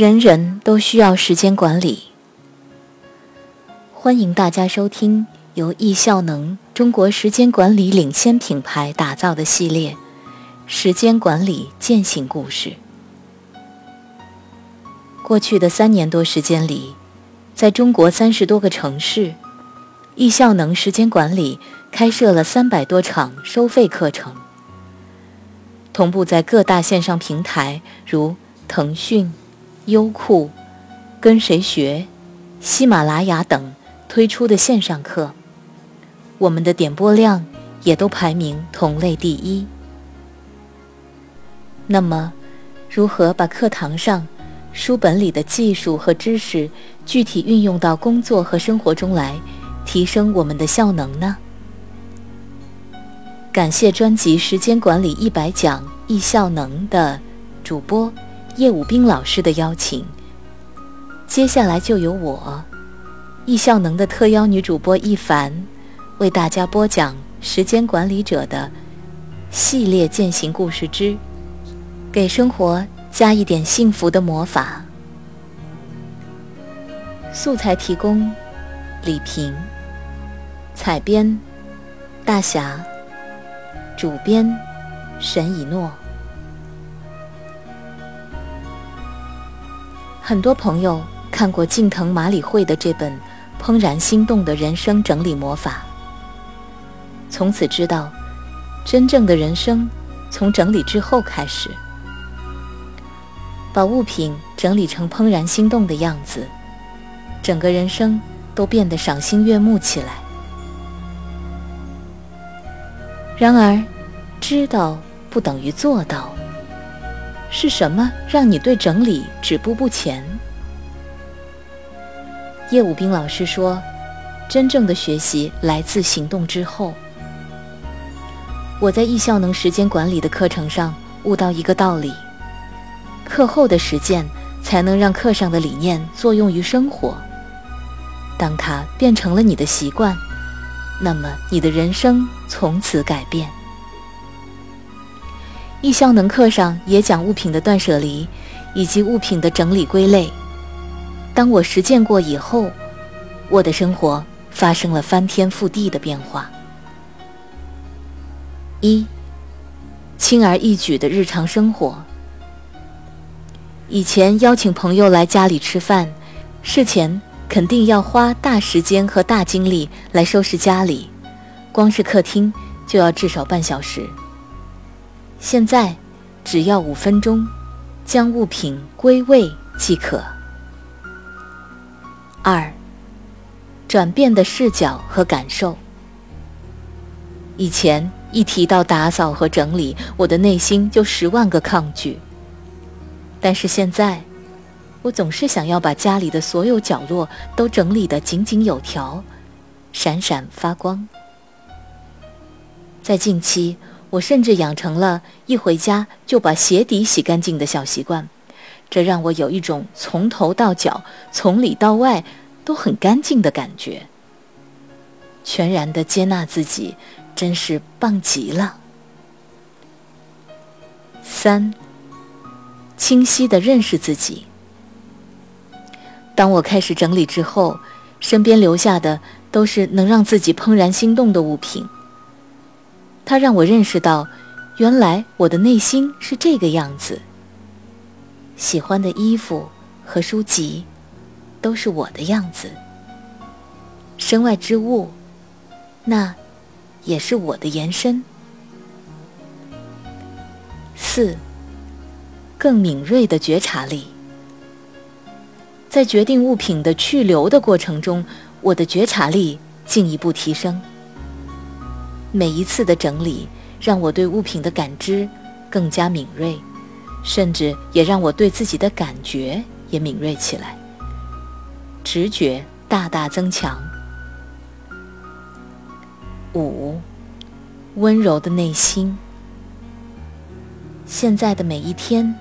人人都需要时间管理。欢迎大家收听由易效能中国时间管理领先品牌打造的系列《时间管理践行故事》。过去的三年多时间里，在中国三十多个城市，易效能时间管理开设了三百多场收费课程，同步在各大线上平台如腾讯。优酷、跟谁学、喜马拉雅等推出的线上课，我们的点播量也都排名同类第一。那么，如何把课堂上书本里的技术和知识具体运用到工作和生活中来，提升我们的效能呢？感谢专辑《时间管理一百讲》易效能的主播。叶武兵老师的邀请，接下来就由我，易效能的特邀女主播一凡，为大家播讲《时间管理者的系列践行故事之给生活加一点幸福的魔法》。素材提供：李平，采编：大侠，主编：沈以诺。很多朋友看过近藤麻里惠的这本《怦然心动的人生整理魔法》，从此知道，真正的人生从整理之后开始。把物品整理成怦然心动的样子，整个人生都变得赏心悦目起来。然而，知道不等于做到。是什么让你对整理止步不前？叶武兵老师说：“真正的学习来自行动之后。”我在易效能时间管理的课程上悟到一个道理：课后的实践才能让课上的理念作用于生活。当它变成了你的习惯，那么你的人生从此改变。易效能课上也讲物品的断舍离，以及物品的整理归类。当我实践过以后，我的生活发生了翻天覆地的变化。一，轻而易举的日常生活。以前邀请朋友来家里吃饭，事前肯定要花大时间和大精力来收拾家里，光是客厅就要至少半小时。现在，只要五分钟，将物品归位即可。二，转变的视角和感受。以前一提到打扫和整理，我的内心就十万个抗拒。但是现在，我总是想要把家里的所有角落都整理得井井有条，闪闪发光。在近期。我甚至养成了一回家就把鞋底洗干净的小习惯，这让我有一种从头到脚、从里到外都很干净的感觉。全然的接纳自己，真是棒极了。三，清晰的认识自己。当我开始整理之后，身边留下的都是能让自己怦然心动的物品。它让我认识到，原来我的内心是这个样子。喜欢的衣服和书籍，都是我的样子。身外之物，那也是我的延伸。四，更敏锐的觉察力，在决定物品的去留的过程中，我的觉察力进一步提升。每一次的整理，让我对物品的感知更加敏锐，甚至也让我对自己的感觉也敏锐起来，直觉大大增强。五，温柔的内心。现在的每一天，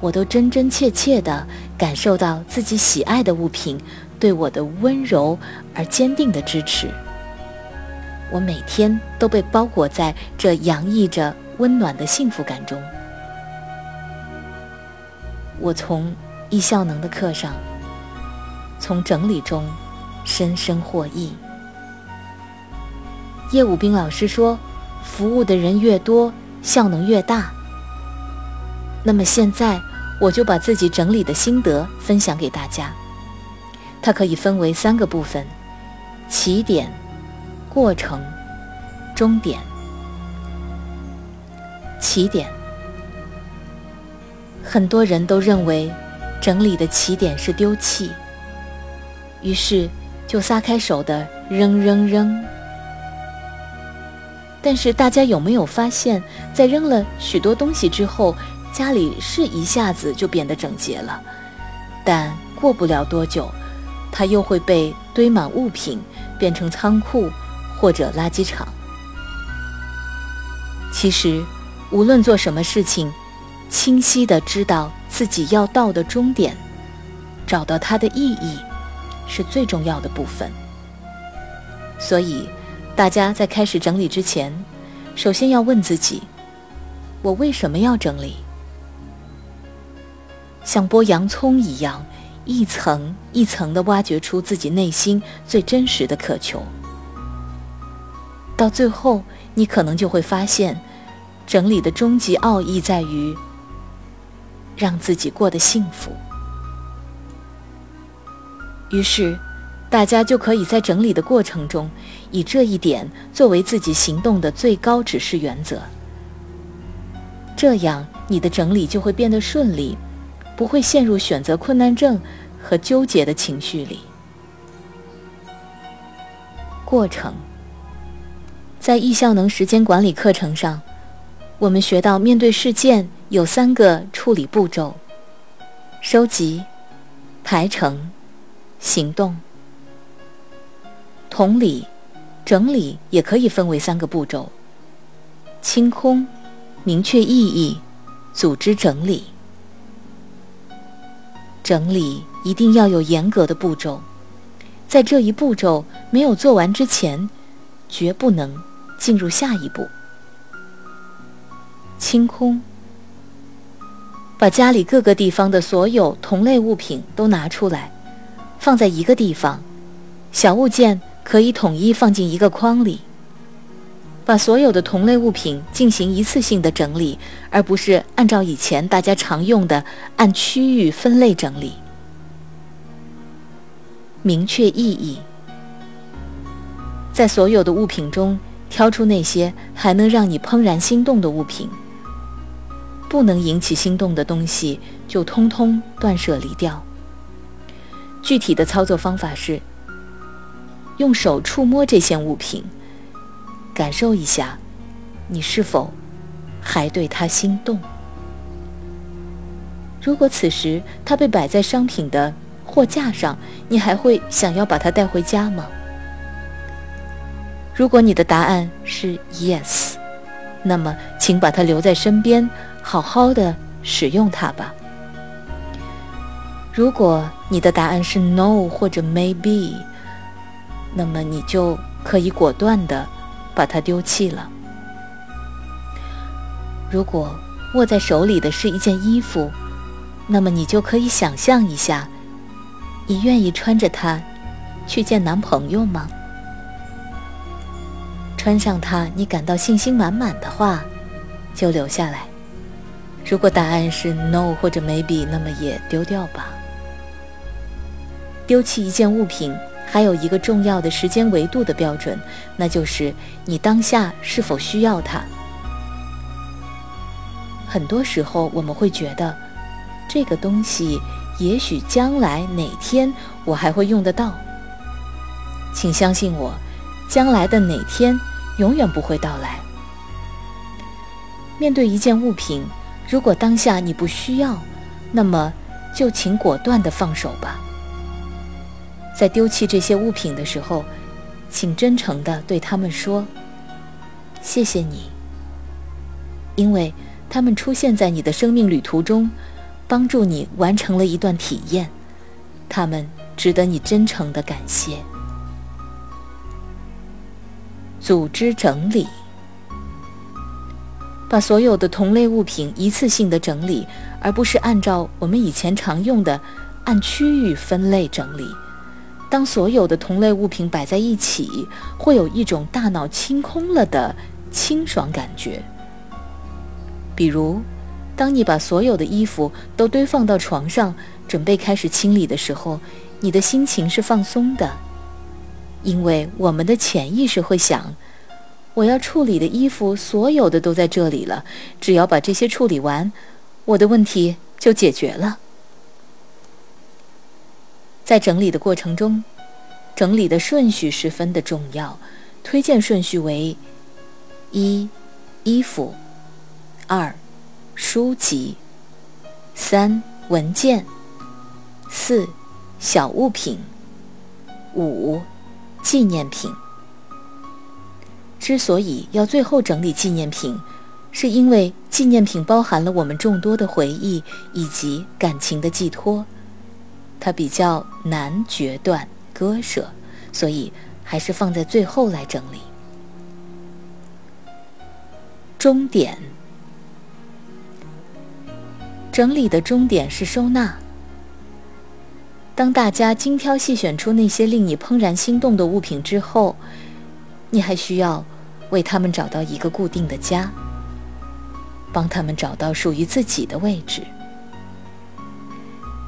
我都真真切切地感受到自己喜爱的物品对我的温柔而坚定的支持。我每天都被包裹在这洋溢着温暖的幸福感中。我从易效能的课上，从整理中深深获益。叶武兵老师说：“服务的人越多，效能越大。”那么现在，我就把自己整理的心得分享给大家。它可以分为三个部分：起点、过程、终点。起点，很多人都认为整理的起点是丢弃，于是就撒开手的扔扔扔。但是大家有没有发现，在扔了许多东西之后，家里是一下子就变得整洁了，但过不了多久，它又会被堆满物品，变成仓库或者垃圾场。其实，无论做什么事情，清晰的知道自己要到的终点，找到它的意义，是最重要的部分。所以，大家在开始整理之前，首先要问自己：我为什么要整理？像剥洋葱一样，一层一层地挖掘出自己内心最真实的渴求。到最后，你可能就会发现，整理的终极奥义在于让自己过得幸福。于是，大家就可以在整理的过程中，以这一点作为自己行动的最高指示原则。这样，你的整理就会变得顺利。不会陷入选择困难症和纠结的情绪里。过程，在易效能时间管理课程上，我们学到面对事件有三个处理步骤：收集、排程、行动。同理，整理也可以分为三个步骤：清空、明确意义、组织整理。整理一定要有严格的步骤，在这一步骤没有做完之前，绝不能进入下一步。清空，把家里各个地方的所有同类物品都拿出来，放在一个地方，小物件可以统一放进一个筐里。把所有的同类物品进行一次性的整理，而不是按照以前大家常用的按区域分类整理。明确意义，在所有的物品中挑出那些还能让你怦然心动的物品，不能引起心动的东西就通通断舍离掉。具体的操作方法是：用手触摸这些物品。感受一下，你是否还对它心动？如果此时它被摆在商品的货架上，你还会想要把它带回家吗？如果你的答案是 yes，那么请把它留在身边，好好的使用它吧。如果你的答案是 no 或者 maybe，那么你就可以果断的。把它丢弃了。如果握在手里的是一件衣服，那么你就可以想象一下，你愿意穿着它去见男朋友吗？穿上它，你感到信心满满的话，就留下来。如果答案是 no 或者 maybe，那么也丢掉吧。丢弃一件物品。还有一个重要的时间维度的标准，那就是你当下是否需要它。很多时候我们会觉得，这个东西也许将来哪天我还会用得到。请相信我，将来的哪天永远不会到来。面对一件物品，如果当下你不需要，那么就请果断地放手吧。在丢弃这些物品的时候，请真诚地对他们说：“谢谢你，因为他们出现在你的生命旅途中，帮助你完成了一段体验，他们值得你真诚的感谢。”组织整理，把所有的同类物品一次性的整理，而不是按照我们以前常用的按区域分类整理。当所有的同类物品摆在一起，会有一种大脑清空了的清爽感觉。比如，当你把所有的衣服都堆放到床上，准备开始清理的时候，你的心情是放松的，因为我们的潜意识会想：我要处理的衣服，所有的都在这里了，只要把这些处理完，我的问题就解决了。在整理的过程中，整理的顺序十分的重要。推荐顺序为：一、衣服；二、书籍；三、文件；四、小物品；五、纪念品。之所以要最后整理纪念品，是因为纪念品包含了我们众多的回忆以及感情的寄托。它比较难决断割舍，所以还是放在最后来整理。终点，整理的终点是收纳。当大家精挑细选出那些令你怦然心动的物品之后，你还需要为他们找到一个固定的家，帮他们找到属于自己的位置。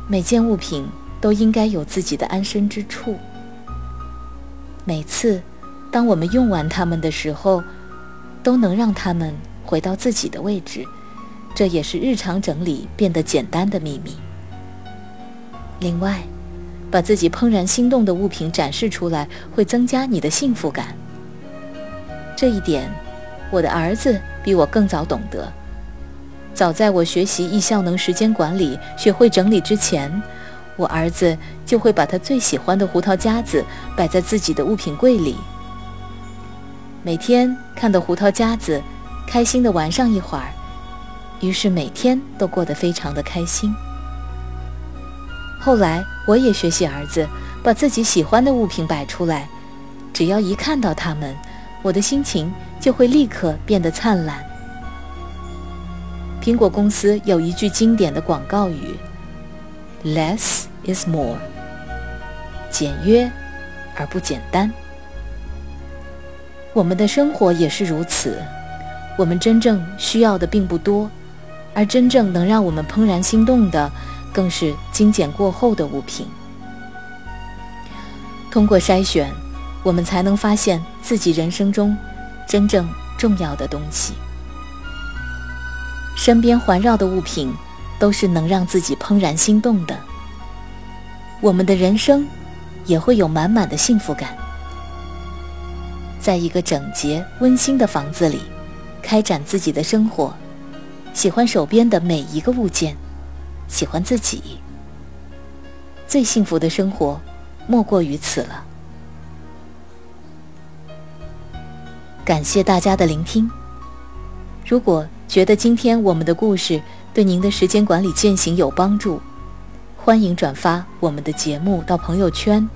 每件物品。都应该有自己的安身之处。每次，当我们用完它们的时候，都能让它们回到自己的位置。这也是日常整理变得简单的秘密。另外，把自己怦然心动的物品展示出来，会增加你的幸福感。这一点，我的儿子比我更早懂得。早在我学习易效能时间管理、学会整理之前。我儿子就会把他最喜欢的胡桃夹子摆在自己的物品柜里，每天看到胡桃夹子，开心的玩上一会儿，于是每天都过得非常的开心。后来我也学习儿子，把自己喜欢的物品摆出来，只要一看到它们，我的心情就会立刻变得灿烂。苹果公司有一句经典的广告语。Less is more，简约而不简单。我们的生活也是如此，我们真正需要的并不多，而真正能让我们怦然心动的，更是精简过后的物品。通过筛选，我们才能发现自己人生中真正重要的东西。身边环绕的物品。都是能让自己怦然心动的，我们的人生也会有满满的幸福感。在一个整洁温馨的房子里，开展自己的生活，喜欢手边的每一个物件，喜欢自己，最幸福的生活莫过于此了。感谢大家的聆听。如果觉得今天我们的故事，对您的时间管理践行有帮助，欢迎转发我们的节目到朋友圈，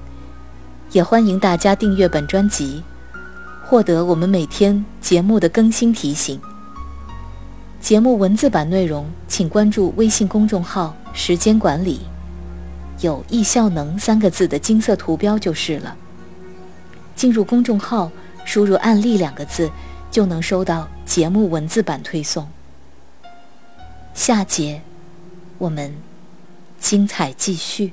也欢迎大家订阅本专辑，获得我们每天节目的更新提醒。节目文字版内容，请关注微信公众号“时间管理”，有“易效能”三个字的金色图标就是了。进入公众号，输入“案例”两个字，就能收到节目文字版推送。下节，我们精彩继续。